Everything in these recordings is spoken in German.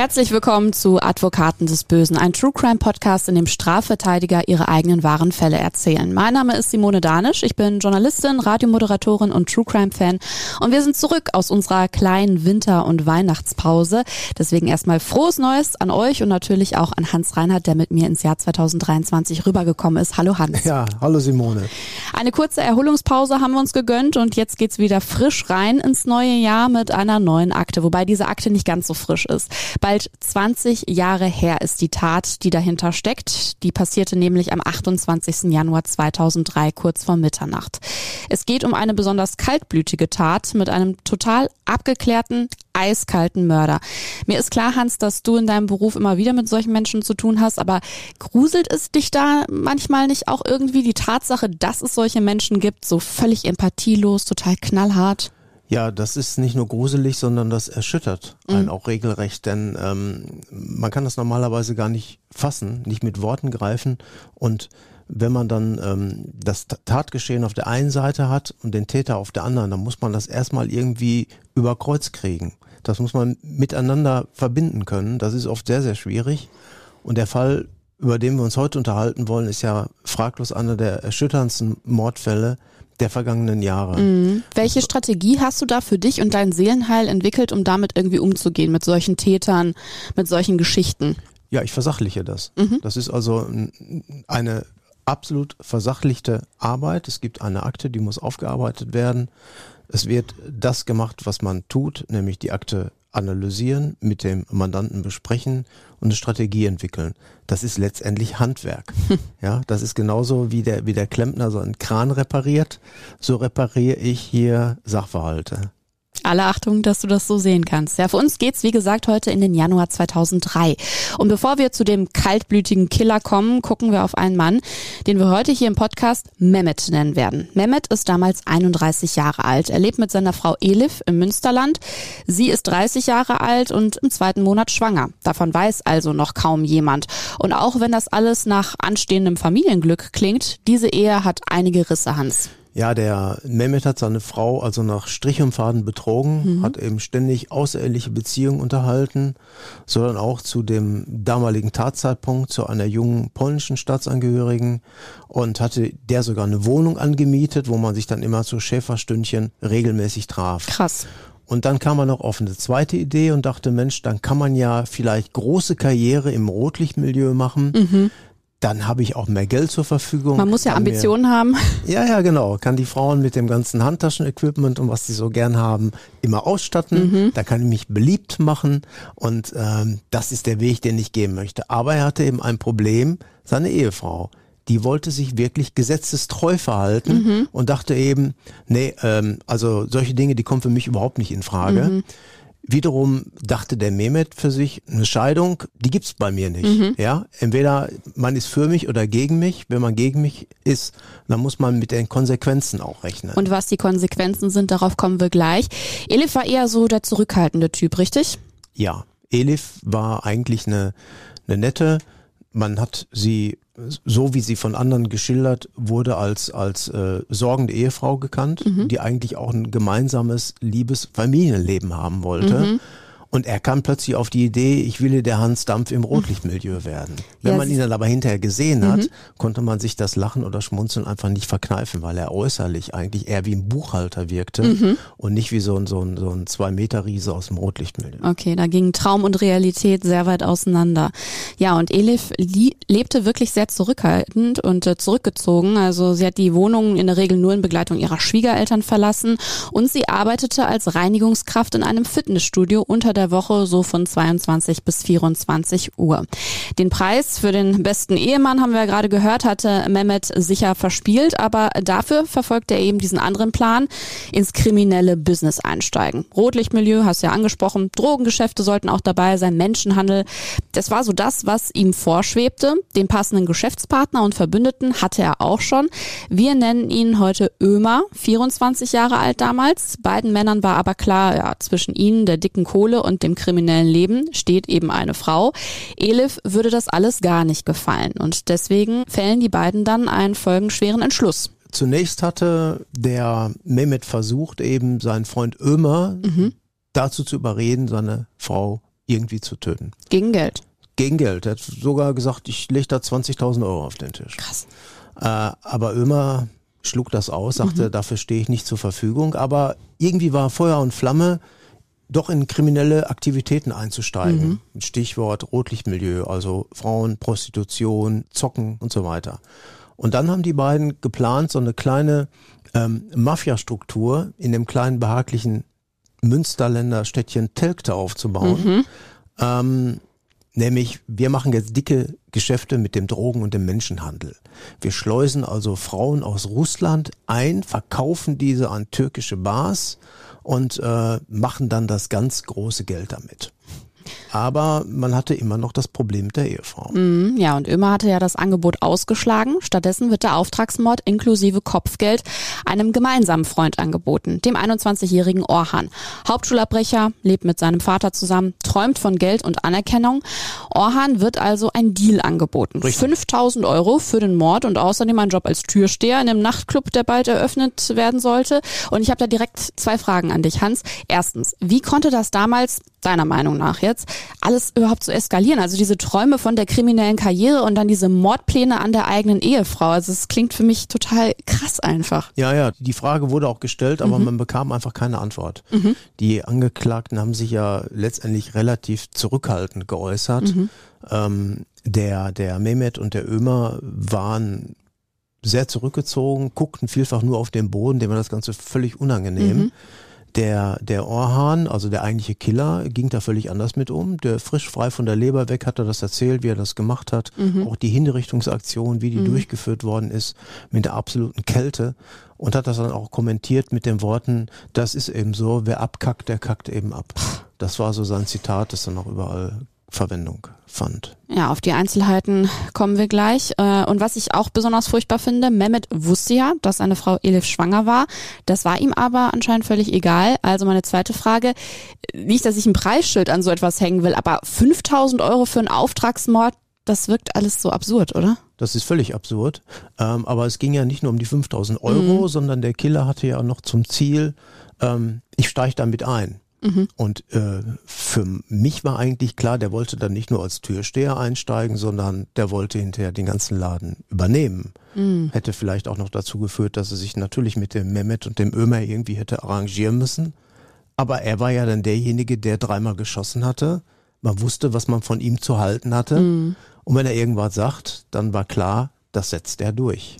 Herzlich willkommen zu Advokaten des Bösen, ein True Crime Podcast, in dem Strafverteidiger ihre eigenen wahren Fälle erzählen. Mein Name ist Simone Danisch, ich bin Journalistin, Radiomoderatorin und True Crime Fan und wir sind zurück aus unserer kleinen Winter- und Weihnachtspause. Deswegen erstmal frohes Neues an euch und natürlich auch an Hans Reinhardt, der mit mir ins Jahr 2023 rübergekommen ist. Hallo Hans. Ja, hallo Simone. Eine kurze Erholungspause haben wir uns gegönnt und jetzt geht's wieder frisch rein ins neue Jahr mit einer neuen Akte, wobei diese Akte nicht ganz so frisch ist. Bald 20 Jahre her ist die Tat, die dahinter steckt. Die passierte nämlich am 28. Januar 2003 kurz vor Mitternacht. Es geht um eine besonders kaltblütige Tat mit einem total abgeklärten, eiskalten Mörder. Mir ist klar, Hans, dass du in deinem Beruf immer wieder mit solchen Menschen zu tun hast, aber gruselt es dich da manchmal nicht auch irgendwie die Tatsache, dass es solche Menschen gibt, so völlig empathielos, total knallhart? Ja, das ist nicht nur gruselig, sondern das erschüttert einen auch regelrecht, denn ähm, man kann das normalerweise gar nicht fassen, nicht mit Worten greifen und wenn man dann ähm, das Tatgeschehen auf der einen Seite hat und den Täter auf der anderen, dann muss man das erstmal irgendwie über Kreuz kriegen. Das muss man miteinander verbinden können. Das ist oft sehr, sehr schwierig. Und der Fall, über den wir uns heute unterhalten wollen, ist ja fraglos einer der erschütterndsten Mordfälle der vergangenen Jahre. Mhm. Welche Strategie hast du da für dich und dein Seelenheil entwickelt, um damit irgendwie umzugehen, mit solchen Tätern, mit solchen Geschichten? Ja, ich versachliche das. Mhm. Das ist also eine absolut versachlichte Arbeit. Es gibt eine Akte, die muss aufgearbeitet werden. Es wird das gemacht, was man tut, nämlich die Akte analysieren, mit dem Mandanten besprechen und eine Strategie entwickeln. Das ist letztendlich Handwerk. Ja, das ist genauso wie der, wie der Klempner so einen Kran repariert. So repariere ich hier Sachverhalte. Alle Achtung, dass du das so sehen kannst. Ja, für uns geht's wie gesagt heute in den Januar 2003. Und bevor wir zu dem kaltblütigen Killer kommen, gucken wir auf einen Mann, den wir heute hier im Podcast Mehmet nennen werden. Mehmet ist damals 31 Jahre alt. Er lebt mit seiner Frau Elif im Münsterland. Sie ist 30 Jahre alt und im zweiten Monat schwanger. Davon weiß also noch kaum jemand. Und auch wenn das alles nach anstehendem Familienglück klingt, diese Ehe hat einige Risse, Hans. Ja, der Mehmet hat seine Frau also nach Strich und Faden betrogen, mhm. hat eben ständig außereheliche Beziehungen unterhalten, sondern auch zu dem damaligen Tatzeitpunkt zu einer jungen polnischen Staatsangehörigen und hatte der sogar eine Wohnung angemietet, wo man sich dann immer zu Schäferstündchen regelmäßig traf. Krass. Und dann kam man noch auf eine zweite Idee und dachte, Mensch, dann kann man ja vielleicht große Karriere im Rotlichtmilieu machen. Mhm dann habe ich auch mehr Geld zur Verfügung. Man muss ja Ambitionen mir, haben. Ja, ja, genau. Kann die Frauen mit dem ganzen Handtaschenequipment und was sie so gern haben, immer ausstatten. Mhm. Da kann ich mich beliebt machen. Und ähm, das ist der Weg, den ich gehen möchte. Aber er hatte eben ein Problem, seine Ehefrau. Die wollte sich wirklich gesetzestreu verhalten mhm. und dachte eben, nee, ähm, also solche Dinge, die kommen für mich überhaupt nicht in Frage. Mhm. Wiederum dachte der Mehmet für sich, eine Scheidung, die gibt's bei mir nicht. Mhm. Ja, entweder man ist für mich oder gegen mich. Wenn man gegen mich ist, dann muss man mit den Konsequenzen auch rechnen. Und was die Konsequenzen sind, darauf kommen wir gleich. Elif war eher so der zurückhaltende Typ, richtig? Ja, Elif war eigentlich eine, eine nette. Man hat sie so wie sie von anderen geschildert wurde, als, als äh, sorgende Ehefrau gekannt, mhm. die eigentlich auch ein gemeinsames, liebes Familienleben haben wollte. Mhm. Und er kam plötzlich auf die Idee, ich will der Hans Dampf im Rotlichtmilieu werden. Wenn ja, man ihn dann aber hinterher gesehen hat, mhm. konnte man sich das Lachen oder Schmunzeln einfach nicht verkneifen, weil er äußerlich eigentlich eher wie ein Buchhalter wirkte mhm. und nicht wie so ein, so ein, so ein Zwei-Meter-Riese aus dem Rotlichtmilieu. Okay, da gingen Traum und Realität sehr weit auseinander. Ja, und Elif lebte wirklich sehr zurückhaltend und äh, zurückgezogen. Also sie hat die Wohnung in der Regel nur in Begleitung ihrer Schwiegereltern verlassen und sie arbeitete als Reinigungskraft in einem Fitnessstudio unter der der Woche, so von 22 bis 24 Uhr. Den Preis für den besten Ehemann, haben wir ja gerade gehört, hatte Mehmet sicher verspielt, aber dafür verfolgt er eben diesen anderen Plan, ins kriminelle Business einsteigen. Rotlichtmilieu, hast du ja angesprochen, Drogengeschäfte sollten auch dabei sein, Menschenhandel. Das war so das, was ihm vorschwebte. Den passenden Geschäftspartner und Verbündeten hatte er auch schon. Wir nennen ihn heute Ömer, 24 Jahre alt damals. Beiden Männern war aber klar, ja, zwischen ihnen, der dicken Kohle und dem kriminellen Leben steht eben eine Frau. Elif würde das alles gar nicht gefallen und deswegen fällen die beiden dann einen folgenschweren Entschluss. Zunächst hatte der Mehmet versucht, eben seinen Freund Ömer Mhm. dazu zu überreden, seine Frau irgendwie zu töten. Gegen Geld. Gegen Geld. Er hat sogar gesagt, ich lege da 20.000 Euro auf den Tisch. Krass. Äh, aber Ömer schlug das aus, sagte, Mhm. dafür stehe ich nicht zur Verfügung. Aber irgendwie war Feuer und Flamme, doch in kriminelle Aktivitäten einzusteigen. Stichwort Rotlichtmilieu, also Frauen, Prostitution, Zocken und so weiter. Und dann haben die beiden geplant, so eine kleine ähm, Mafia-Struktur in dem kleinen behaglichen Münsterländer Städtchen Telgte aufzubauen. Ähm, nämlich, wir machen jetzt dicke Geschäfte mit dem Drogen- und dem Menschenhandel. Wir schleusen also Frauen aus Russland ein, verkaufen diese an türkische Bars und äh, machen dann das ganz große Geld damit. Aber man hatte immer noch das Problem mit der Ehefrau. Mhm, Ja, und Ömer hatte ja das Angebot ausgeschlagen. Stattdessen wird der Auftragsmord inklusive Kopfgeld einem gemeinsamen Freund angeboten, dem 21-jährigen Orhan. Hauptschulabbrecher, lebt mit seinem Vater zusammen, träumt von Geld und Anerkennung. Orhan wird also ein Deal angeboten. 5000 Euro für den Mord und außerdem ein Job als Türsteher in einem Nachtclub, der bald eröffnet werden sollte. Und ich habe da direkt zwei Fragen an dich, Hans. Erstens, wie konnte das damals, deiner Meinung nach jetzt, alles überhaupt so eskalieren? Also diese Träume von der kriminellen Karriere und dann diese Mordpläne an der eigenen Ehefrau. Also es klingt für mich total krass einfach. Ja, ja, die Frage wurde auch gestellt, aber man bekam einfach keine Antwort. Die Angeklagten haben sich ja letztendlich relativ zurückhaltend geäußert. Ähm, der, der Mehmet und der Ömer waren sehr zurückgezogen, guckten vielfach nur auf den Boden, dem war das Ganze völlig unangenehm. Der, der Orhan, also der eigentliche Killer, ging da völlig anders mit um. Der frisch frei von der Leber weg hat er das erzählt, wie er das gemacht hat. Auch die Hinrichtungsaktion, wie die durchgeführt worden ist, mit der absoluten Kälte. Und hat das dann auch kommentiert mit den Worten, das ist eben so, wer abkackt, der kackt eben ab. Das war so sein Zitat, das dann auch überall Verwendung fand. Ja, auf die Einzelheiten kommen wir gleich. Äh, Und was ich auch besonders furchtbar finde, Mehmet wusste ja, dass seine Frau Elif schwanger war. Das war ihm aber anscheinend völlig egal. Also meine zweite Frage, nicht, dass ich ein Preisschild an so etwas hängen will, aber 5000 Euro für einen Auftragsmord, das wirkt alles so absurd, oder? Das ist völlig absurd. Ähm, aber es ging ja nicht nur um die 5000 Euro, sondern der Killer hatte ja noch zum Ziel, ähm, ich steige damit ein. Und äh, für mich war eigentlich klar, der wollte dann nicht nur als Türsteher einsteigen, sondern der wollte hinterher den ganzen Laden übernehmen. Hätte vielleicht auch noch dazu geführt, dass er sich natürlich mit dem Mehmet und dem Ömer irgendwie hätte arrangieren müssen. Aber er war ja dann derjenige, der dreimal geschossen hatte. Man wusste, was man von ihm zu halten hatte. Und wenn er irgendwas sagt, dann war klar, das setzt er durch.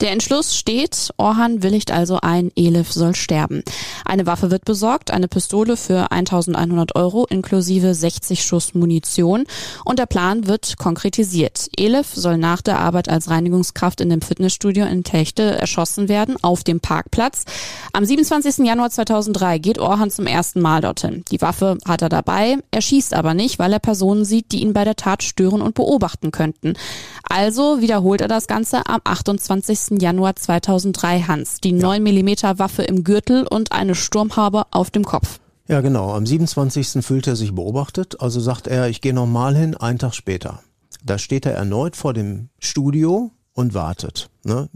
Der Entschluss steht, Orhan willigt also ein, Elif soll sterben. Eine Waffe wird besorgt, eine Pistole für 1100 Euro inklusive 60 Schuss Munition und der Plan wird konkretisiert. Elif soll nach der Arbeit als Reinigungskraft in dem Fitnessstudio in Techte erschossen werden auf dem Parkplatz. Am 27. Januar 2003 geht Orhan zum ersten Mal dorthin. Die Waffe hat er dabei, er schießt aber nicht, weil er Personen sieht, die ihn bei der Tat stören und beobachten könnten. Also wiederholt er das Ganze am 28. Januar 2003 Hans. Die 9 mm Waffe im Gürtel und eine Sturmhaube auf dem Kopf. Ja, genau. Am 27. fühlt er sich beobachtet, also sagt er, ich gehe nochmal hin, einen Tag später. Da steht er erneut vor dem Studio und wartet. Ne?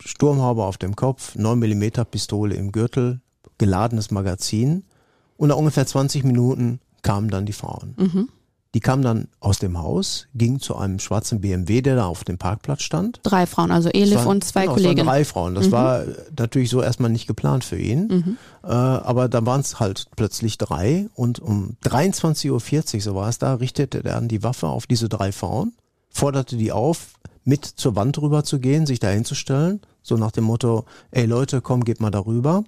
Sturmhaube auf dem Kopf, 9 mm Pistole im Gürtel, geladenes Magazin. Und nach ungefähr 20 Minuten kamen dann die Frauen. Die kamen dann aus dem Haus, gingen zu einem schwarzen BMW, der da auf dem Parkplatz stand. Drei Frauen, also Elif waren- und zwei genau, es waren Kolleginnen. drei Frauen. Das war natürlich so erstmal nicht geplant für ihn. Äh, aber da waren es halt plötzlich drei. Und um 23.40 Uhr, so war es da, richtete er dann die Waffe auf diese drei Frauen, forderte die auf, mit zur Wand rüber zu gehen, sich da hinzustellen. So nach dem Motto, ey Leute, komm, geht mal darüber.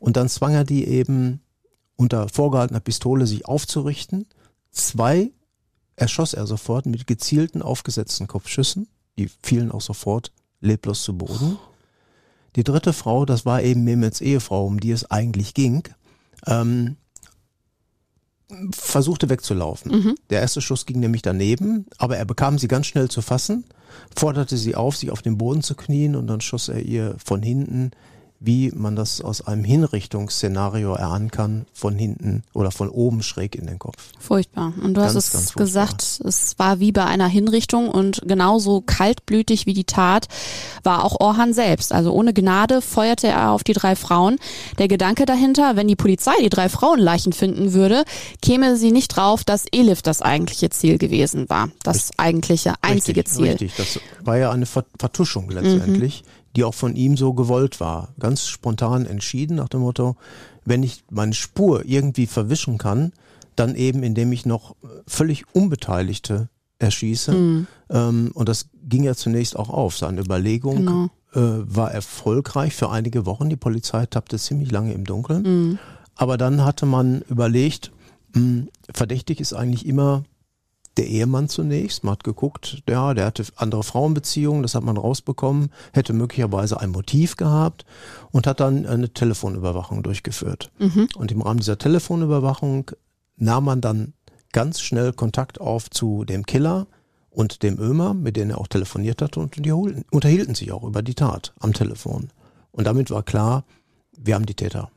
Und dann zwang er die eben unter vorgehaltener Pistole sich aufzurichten. Zwei erschoss er sofort mit gezielten aufgesetzten Kopfschüssen. Die fielen auch sofort leblos zu Boden. Die dritte Frau, das war eben Mehmets Ehefrau, um die es eigentlich ging, ähm, versuchte wegzulaufen. Der erste Schuss ging nämlich daneben, aber er bekam sie ganz schnell zu fassen, forderte sie auf, sich auf den Boden zu knien und dann schoss er ihr von hinten wie man das aus einem Hinrichtungsszenario erahnen kann, von hinten oder von oben schräg in den Kopf. Furchtbar. Und du Ganz, hast es gesagt, es war wie bei einer Hinrichtung und genauso kaltblütig wie die Tat war auch Orhan selbst. Also ohne Gnade feuerte er auf die drei Frauen. Der Gedanke dahinter, wenn die Polizei die drei Frauenleichen finden würde, käme sie nicht drauf, dass Elif das eigentliche Ziel gewesen war. Das eigentliche, einzige richtig, Ziel. Richtig, das war ja eine Ver- Vertuschung letztendlich, die auch von ihm so gewollt war. Ganz spontan entschieden nach dem Motto, wenn ich meine Spur irgendwie verwischen kann, dann eben indem ich noch völlig Unbeteiligte erschieße. Mhm. Ähm, und das ging ja zunächst auch auf. Seine Überlegung Genau. äh, war erfolgreich für einige Wochen. Die Polizei tappte ziemlich lange im Dunkeln. Mhm. Aber dann hatte man überlegt, mh, verdächtig ist eigentlich immer der Ehemann zunächst. Man hat geguckt, ja, der hatte andere Frauenbeziehungen, das hat man rausbekommen, hätte möglicherweise ein Motiv gehabt und hat dann eine Telefonüberwachung durchgeführt. Und im Rahmen dieser Telefonüberwachung nahm man dann ganz schnell Kontakt auf zu dem Killer und dem Ömer, mit denen er auch telefoniert hatte und die unterhielten sich auch über die Tat am Telefon. Und damit war klar, wir haben die Täter.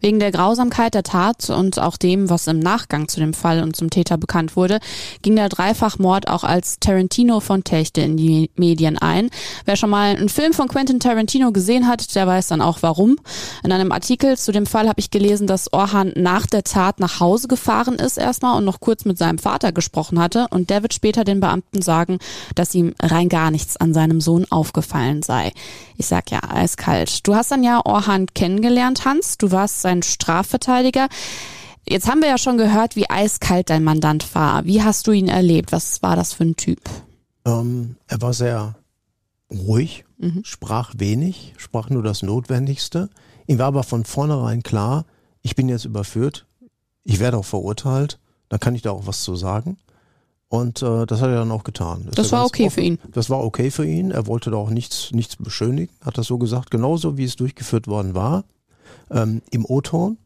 Wegen der Grausamkeit der Tat und auch dem, was im Nachgang zu dem Fall und zum Täter bekannt wurde, ging der Dreifachmord auch als Tarantino von Techte in die Medien ein. Wer schon mal einen Film von Quentin Tarantino gesehen hat, der weiß dann auch warum. In einem Artikel zu dem Fall habe ich gelesen, dass Orhan nach der Tat nach Hause gefahren ist erstmal und noch kurz mit seinem Vater gesprochen hatte und der wird später den Beamten sagen, dass ihm rein gar nichts an seinem Sohn aufgefallen sei. Ich sag ja, eiskalt. Du hast dann ja Orhan kennengelernt, Hans. Du warst sein Strafverteidiger. Jetzt haben wir ja schon gehört, wie eiskalt dein Mandant war. Wie hast du ihn erlebt? Was war das für ein Typ? Ähm, er war sehr ruhig, sprach wenig, sprach nur das Notwendigste. Ihm war aber von vornherein klar, ich bin jetzt überführt, ich werde auch verurteilt, dann kann ich da auch was zu sagen. Und äh, das hat er dann auch getan. Ist Das war okay für ihn. Das war okay für ihn. Er wollte da auch nichts, nichts beschönigen, hat das so gesagt, genauso wie es durchgeführt worden war, ähm, im O-Ton.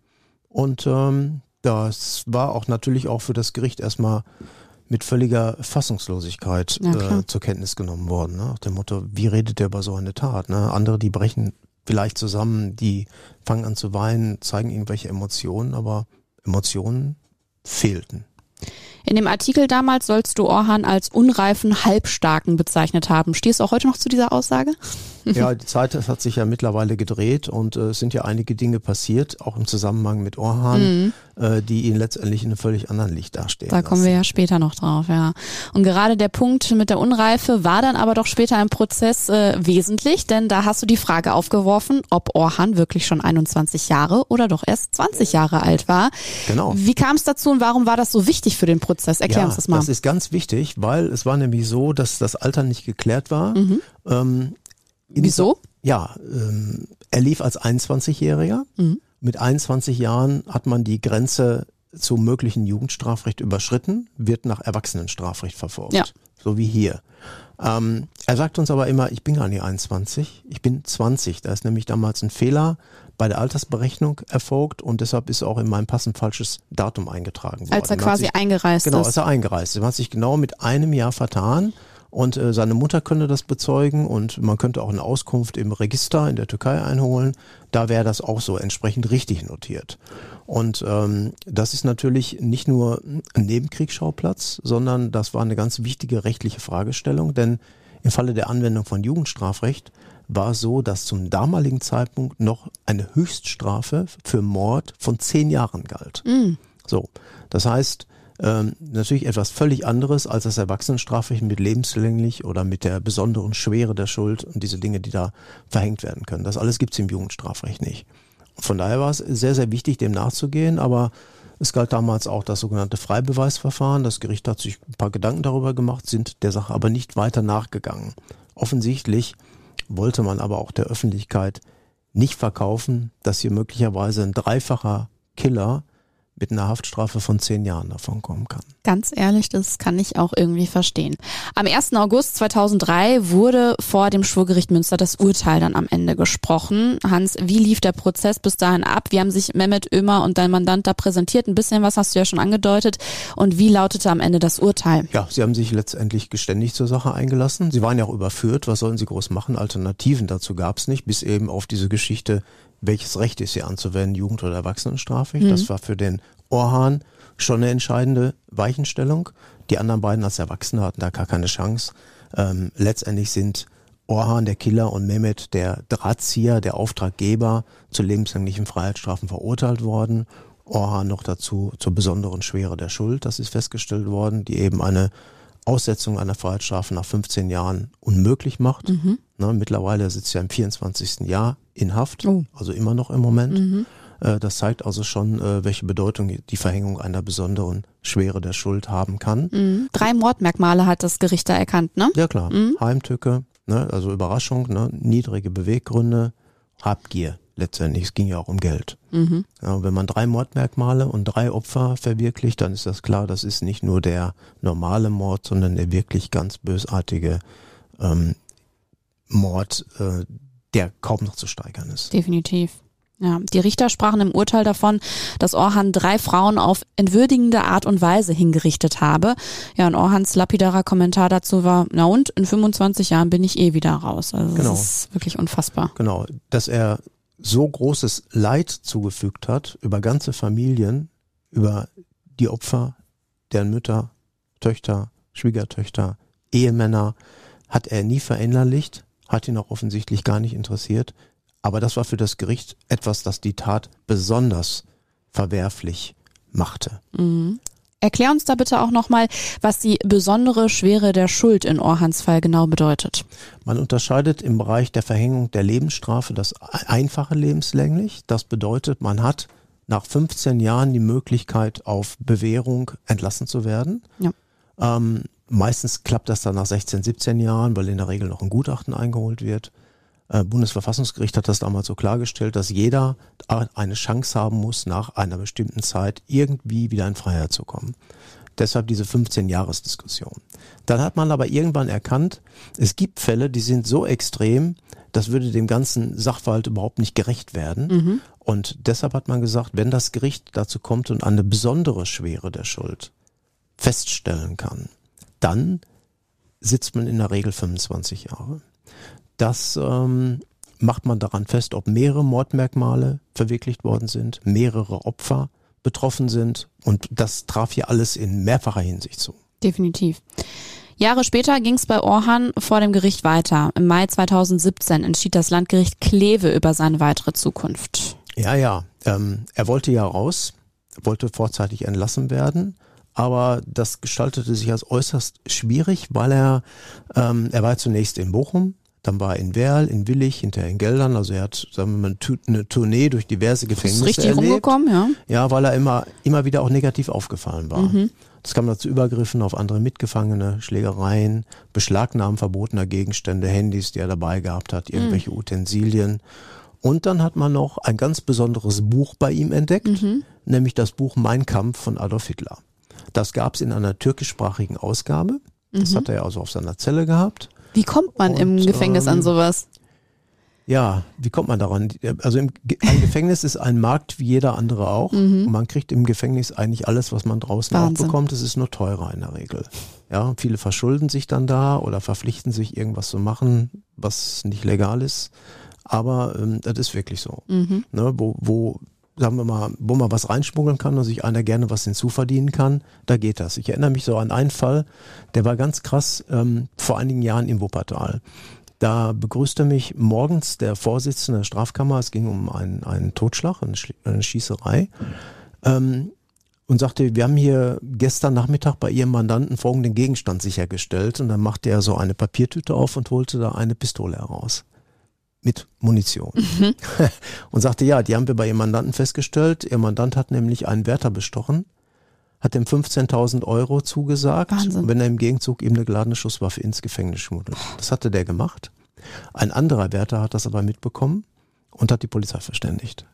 Und ähm, das war auch natürlich auch für das Gericht erstmal mit völliger Fassungslosigkeit äh, zur Kenntnis genommen worden. Ne? Nach dem Motto, wie redet der über so eine Tat? Ne? Andere, die brechen vielleicht zusammen, die fangen an zu weinen, zeigen irgendwelche Emotionen, aber Emotionen fehlten. In dem Artikel damals sollst du Orhan als unreifen Halbstarken bezeichnet haben. Stehst du auch heute noch zu dieser Aussage? Ja, die Zeit hat sich ja mittlerweile gedreht und äh, es sind ja einige Dinge passiert, auch im Zusammenhang mit Orhan, äh, die ihn letztendlich in einem völlig anderen Licht dastehen. Da kommen wir ja später noch drauf, ja. Und gerade der Punkt mit der Unreife war dann aber doch später im Prozess äh, wesentlich, denn da hast du die Frage aufgeworfen, ob Orhan wirklich schon 21 Jahre oder doch erst 20 Jahre alt war. Genau. Wie kam es dazu und warum war das so wichtig für den Prozess? Erklär ja, uns das mal. Das ist ganz wichtig, weil es war nämlich so, dass das Alter nicht geklärt war. Ähm, Mhm. Wieso? Ja, ähm, er lief als 21-Jähriger. Mhm. Mit 21 Jahren hat man die Grenze zum möglichen Jugendstrafrecht überschritten, wird nach Erwachsenenstrafrecht verfolgt. Ja. So wie hier. Ähm, er sagt uns aber immer, ich bin gar nicht 21, ich bin 20. Da ist nämlich damals ein Fehler bei der Altersberechnung erfolgt und deshalb ist auch in meinem Pass ein falsches Datum eingetragen worden. Als er quasi sich- eingereist Genau, ist. als er eingereist ist. Man hat sich genau mit einem Jahr vertan und äh, seine Mutter könnte das bezeugen und man könnte auch eine Auskunft im Register in der Türkei einholen. Da wäre das auch so entsprechend richtig notiert. Und ähm, das ist natürlich nicht nur ein Nebenkriegsschauplatz, sondern das war eine ganz wichtige rechtliche Fragestellung, denn im Falle der Anwendung von Jugendstrafrecht war es so, dass zum damaligen Zeitpunkt noch eine Höchststrafe für Mord von zehn Jahren galt. So, das heißt, ähm, natürlich etwas völlig anderes als das Erwachsenenstrafrecht mit lebenslänglich oder mit der besonderen Schwere der Schuld und diese Dinge, die da verhängt werden können. Das alles gibt's im Jugendstrafrecht nicht. Von daher war es sehr, sehr wichtig, dem nachzugehen, aber es galt damals auch das sogenannte Freibeweisverfahren. Das Gericht hat sich ein paar Gedanken darüber gemacht, sind der Sache aber nicht weiter nachgegangen. Offensichtlich wollte man aber auch der Öffentlichkeit nicht verkaufen, dass hier möglicherweise ein dreifacher Killer mit einer Haftstrafe von zehn Jahren davon kommen kann. Ganz ehrlich, das kann ich auch irgendwie verstehen. Am 1. August 2003 wurde vor dem Schwurgericht Münster das Urteil dann am Ende gesprochen. Hans, wie lief der Prozess bis dahin ab? Wie haben sich Mehmet Ömer und dein Mandant da präsentiert? Ein bisschen was hast du ja schon angedeutet. Und wie lautete am Ende das Urteil? Ja, sie haben sich letztendlich geständig zur Sache eingelassen. Sie waren ja auch überführt. Was sollen sie groß machen? Alternativen dazu gab es nicht, bis eben auf diese Geschichte welches Recht ist hier anzuwenden, Jugend- oder Erwachsenenstrafrecht. Mhm. Das war für den Orhan schon eine entscheidende Weichenstellung. Die anderen beiden als Erwachsene hatten da gar keine Chance. Ähm, letztendlich sind Orhan, der Killer, und Mehmet, der Drahtzieher, der Auftraggeber, zu lebenslänglichen Freiheitsstrafen verurteilt worden. Orhan noch dazu zur besonderen Schwere der Schuld, das ist festgestellt worden, die eben eine Aussetzung einer Freiheitsstrafe nach 15 Jahren unmöglich macht. Mhm. Ne, mittlerweile sitzt er im 24. Jahr in Haft, oh. also immer noch im Moment. Mhm. Äh, das zeigt also schon, äh, welche Bedeutung die Verhängung einer besonderen Schwere der Schuld haben kann. Mhm. Drei Mordmerkmale hat das Gericht da erkannt, ne? Ja klar. Mhm. Heimtücke, ne? also Überraschung, ne? niedrige Beweggründe, Habgier letztendlich. Es ging ja auch um Geld. Mhm. Ja, wenn man drei Mordmerkmale und drei Opfer verwirklicht, dann ist das klar, das ist nicht nur der normale Mord, sondern der wirklich ganz bösartige ähm, Mord, äh, der kaum noch zu steigern ist. Definitiv. Ja, die Richter sprachen im Urteil davon, dass Orhan drei Frauen auf entwürdigende Art und Weise hingerichtet habe. Ja, und Orhans lapidarer Kommentar dazu war, na und, in 25 Jahren bin ich eh wieder raus. Also genau. das ist wirklich unfassbar. Genau, dass er so großes Leid zugefügt hat über ganze Familien, über die Opfer, deren Mütter, Töchter, Schwiegertöchter, Ehemänner, hat er nie verinnerlicht, hat ihn auch offensichtlich gar nicht interessiert. Aber das war für das Gericht etwas, das die Tat besonders verwerflich machte. Mhm. Erklär uns da bitte auch nochmal, was die besondere Schwere der Schuld in Orhans Fall genau bedeutet. Man unterscheidet im Bereich der Verhängung der Lebensstrafe das einfache lebenslänglich. Das bedeutet, man hat nach 15 Jahren die Möglichkeit, auf Bewährung entlassen zu werden. Ja. Ähm, meistens klappt das dann nach 16, 17 Jahren, weil in der Regel noch ein Gutachten eingeholt wird. Äh, Bundesverfassungsgericht hat das damals so klargestellt, dass jeder eine Chance haben muss, nach einer bestimmten Zeit irgendwie wieder in Freiheit zu kommen. Deshalb diese 15-Jahres-Diskussion. Dann hat man aber irgendwann erkannt, es gibt Fälle, die sind so extrem, das würde dem ganzen Sachverhalt überhaupt nicht gerecht werden. Mhm. Und deshalb hat man gesagt, wenn das Gericht dazu kommt und eine besondere Schwere der Schuld feststellen kann, dann sitzt man in der Regel 25 Jahre. Das ähm, macht man daran fest, ob mehrere Mordmerkmale verwirklicht worden sind, mehrere Opfer betroffen sind. Und das traf hier alles in mehrfacher Hinsicht zu. Definitiv. Jahre später ging es bei Orhan vor dem Gericht weiter. Im Mai 2017 entschied das Landgericht Kleve über seine weitere Zukunft. Ja, ja. Ähm, er wollte ja raus, wollte vorzeitig entlassen werden aber das gestaltete sich als äußerst schwierig, weil er, ähm, er war zunächst in Bochum, dann war er in Werl, in Willig, hinterher in Geldern. Also er hat, sagen wir mal, eine Tournee durch diverse Gefängnisse ist richtig erlebt. rumgekommen, ja. Ja, weil er immer, immer wieder auch negativ aufgefallen war. Mhm. Das kam dazu Übergriffen auf andere Mitgefangene, Schlägereien, Beschlagnahmen verbotener Gegenstände, Handys, die er dabei gehabt hat, irgendwelche mhm. Utensilien. Und dann hat man noch ein ganz besonderes Buch bei ihm entdeckt, mhm. nämlich das Buch Mein Kampf von Adolf Hitler. Das gab es in einer türkischsprachigen Ausgabe. Das mhm. hat er also auf seiner Zelle gehabt. Wie kommt man und, im Gefängnis ähm, an sowas? Ja, wie kommt man daran? Also im ein Gefängnis ist ein Markt wie jeder andere auch. Mhm. Und man kriegt im Gefängnis eigentlich alles, was man draußen Wahnsinn. auch bekommt. Es ist nur teurer in der Regel. Ja, viele verschulden sich dann da oder verpflichten sich, irgendwas zu machen, was nicht legal ist. Aber ähm, das ist wirklich so. Mhm. Ne, wo, wo sagen wir mal, wo man was reinschmuggeln kann und sich einer gerne was hinzuverdienen kann, da geht das. Ich erinnere mich so an einen Fall, der war ganz krass ähm, vor einigen Jahren im Wuppertal. Da begrüßte mich morgens der Vorsitzende der Strafkammer, es ging um einen, einen Totschlag, eine, eine Schießerei, ähm, und sagte, wir haben hier gestern Nachmittag bei Ihrem Mandanten folgenden Gegenstand sichergestellt. Und dann machte er so eine Papiertüte auf und holte da eine Pistole heraus mit Munition. Mhm. Und sagte, ja, die haben wir bei ihrem Mandanten festgestellt. Ihr Mandant hat nämlich einen Wärter bestochen, hat ihm 15.000 Euro zugesagt, Wahnsinn. wenn er im Gegenzug ihm eine geladene Schusswaffe ins Gefängnis schmuggelt. Das hatte der gemacht. Ein anderer Wärter hat das aber mitbekommen und hat die Polizei verständigt.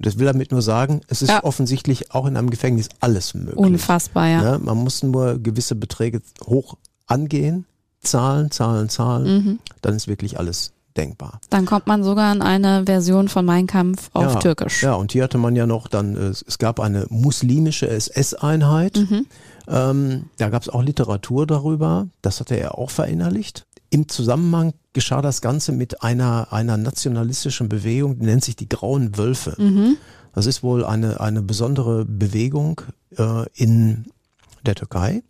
Das will damit nur sagen, es ist Ja. offensichtlich auch in einem Gefängnis alles möglich. Unfassbar, ja. Ne? Man muss nur gewisse Beträge hoch angehen, zahlen, zahlen, zahlen, Mhm. dann ist wirklich alles denkbar. Dann kommt man sogar an eine Version von Mein Kampf auf ja, Türkisch. Ja, und hier hatte man ja noch dann, äh, es es gab eine muslimische SS-Einheit. Mhm. Ähm, da gab es auch Literatur darüber. Das hatte er auch verinnerlicht. Im Zusammenhang geschah das Ganze mit einer, einer nationalistischen Bewegung, die nennt sich die Grauen Wölfe. Mhm. Das ist wohl eine, eine besondere Bewegung äh, in der Türkei.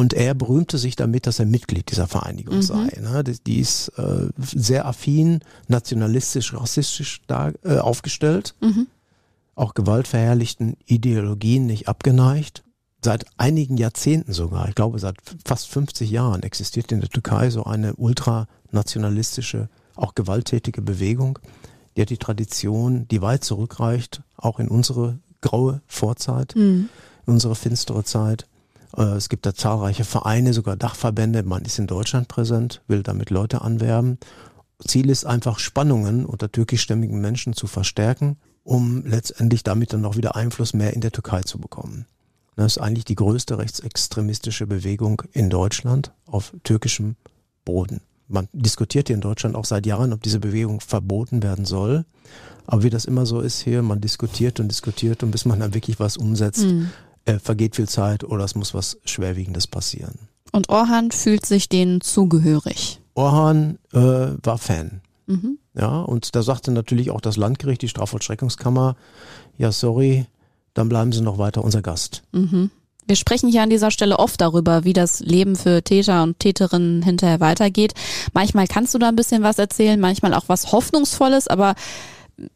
Und er berühmte sich damit, dass er Mitglied dieser Vereinigung Mhm. sei. Ne? Die, die ist äh, sehr affin, nationalistisch, rassistisch da, äh, aufgestellt, Mhm. auch gewaltverherrlichten Ideologien nicht abgeneigt. Seit einigen Jahrzehnten sogar, ich glaube seit fast 50 Jahren existiert in der Türkei so eine ultranationalistische, auch gewalttätige Bewegung. Die hat die Tradition, die weit zurückreicht, auch in unsere graue Vorzeit, Mhm. in unsere finstere Zeit. Äh, Es gibt da zahlreiche Vereine, sogar Dachverbände. Man ist in Deutschland präsent, will damit Leute anwerben. Ziel ist einfach Spannungen unter türkischstämmigen Menschen zu verstärken, um letztendlich damit dann auch wieder Einfluss mehr in der Türkei zu bekommen. Das ist eigentlich die größte rechtsextremistische Bewegung in Deutschland auf türkischem Boden. Man diskutiert hier in Deutschland auch seit Jahren, ob diese Bewegung verboten werden soll. Aber wie das immer so ist hier, man diskutiert und diskutiert und bis man dann wirklich was umsetzt, Mhm. Äh, vergeht viel Zeit oder es muss was Schwerwiegendes passieren. Und Orhan fühlt sich denen zugehörig. Orhan äh, war Fan. Mhm. Ja, und da sagte natürlich auch das Landgericht, die Strafvollstreckungskammer, ja, sorry, dann bleiben Sie noch weiter unser Gast. Mhm. Wir sprechen hier an dieser Stelle oft darüber, wie das Leben für Täter und Täterinnen hinterher weitergeht. Manchmal kannst du da ein bisschen was erzählen, manchmal auch was Hoffnungsvolles, aber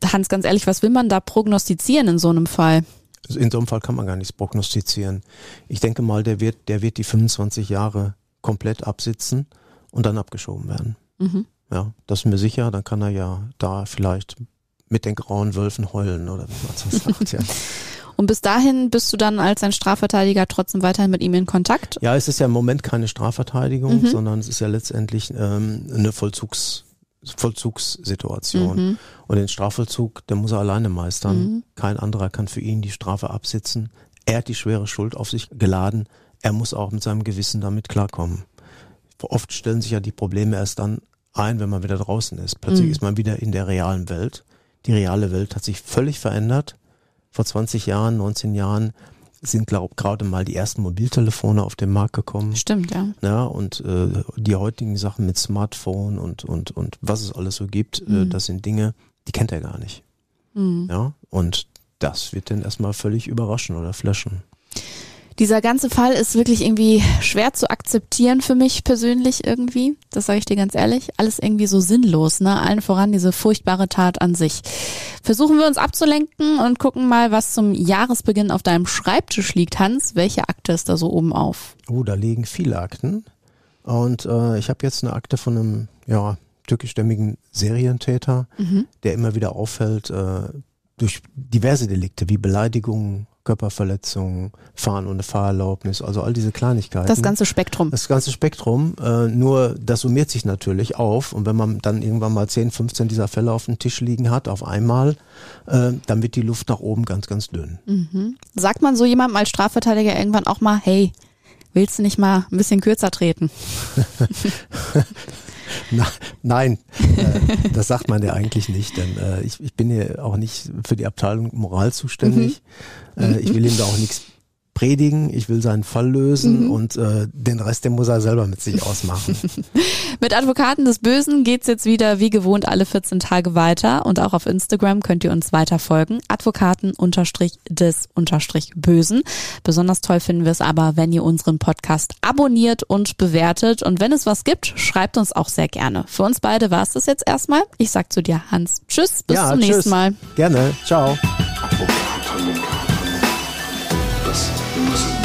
Hans, ganz ehrlich, was will man da prognostizieren in so einem Fall? Also in so einem Fall kann man gar nichts prognostizieren. Ich denke mal, der wird, der wird die 25 Jahre komplett absitzen und dann abgeschoben werden. Mhm. Ja, das ist mir sicher. Dann kann er ja da vielleicht mit den grauen Wölfen heulen oder wie man so sagt. Ja. Und bis dahin bist du dann als sein Strafverteidiger trotzdem weiterhin mit ihm in Kontakt? ja, es ist ja im Moment keine Strafverteidigung, Mhm. sondern es ist ja letztendlich ähm, eine Vollzugs, Vollzugssituation. Mhm. Und den Strafvollzug, der muss er alleine meistern. Mhm. Kein anderer kann für ihn die Strafe absitzen. Er hat die schwere Schuld auf sich geladen. Er muss auch mit seinem Gewissen damit klarkommen. Oft stellen sich ja die Probleme erst dann ein, wenn man wieder draußen ist. Plötzlich Mhm. ist man wieder in der realen Welt. Die reale Welt hat sich völlig verändert. Vor 20 Jahren, 19 Jahren sind glaub gerade mal die ersten Mobiltelefone auf den Markt gekommen. Stimmt, ja. Ja, und äh, die heutigen Sachen mit Smartphone und, und, und was es alles so gibt, äh, Mhm. das sind Dinge, die kennt er gar nicht. Mhm. Ja, und das wird den erstmal völlig überraschen oder flashen. Dieser ganze Fall ist wirklich irgendwie schwer zu akzeptieren für mich persönlich irgendwie. Das sage ich dir ganz ehrlich. Alles irgendwie so sinnlos, ne? Allen voran diese furchtbare Tat an sich. Versuchen wir uns abzulenken und gucken mal, was zum Jahresbeginn auf deinem Schreibtisch liegt, Hans. Welche Akte ist da so oben auf? Oh, da liegen viele Akten. Und äh, ich habe jetzt eine Akte von einem ja, türkischstämmigen Serientäter, Mhm. der immer wieder auffällt äh, durch diverse Delikte wie Beleidigungen, Körperverletzungen, Fahren ohne Fahrerlaubnis, also all diese Kleinigkeiten. Das ganze Spektrum. Das ganze Spektrum, äh, nur das summiert sich natürlich auf und wenn man dann irgendwann mal 10, 15 dieser Fälle auf dem Tisch liegen hat, auf einmal, äh, dann wird die Luft nach oben ganz, ganz dünn. Mhm. Sagt man so jemandem als Strafverteidiger irgendwann auch mal, hey, willst du nicht mal ein bisschen kürzer treten? Na, nein, äh, das sagt man ja eigentlich nicht, denn äh, ich, ich bin hier auch nicht für die Abteilung Moral zuständig. Äh, ich will ihm da auch nichts predigen, ich will seinen Fall lösen Mhm. und äh, den Rest, den muss er selber mit sich ausmachen. Mit Advokaten des Bösen geht's jetzt wieder wie gewohnt alle 14 Tage weiter und auch auf Instagram könnt ihr uns weiter folgen. Advokaten unterstrich des unterstrich Bösen. Besonders toll finden wir es aber, wenn ihr unseren Podcast abonniert und bewertet. Und wenn es was gibt, schreibt uns auch sehr gerne. Für uns beide war es das jetzt erstmal. Ich sag zu dir, Hans, tschüss, bis ja, zum tschüss. nächsten Mal. Gerne, ciao. Advokaten. Das Böse.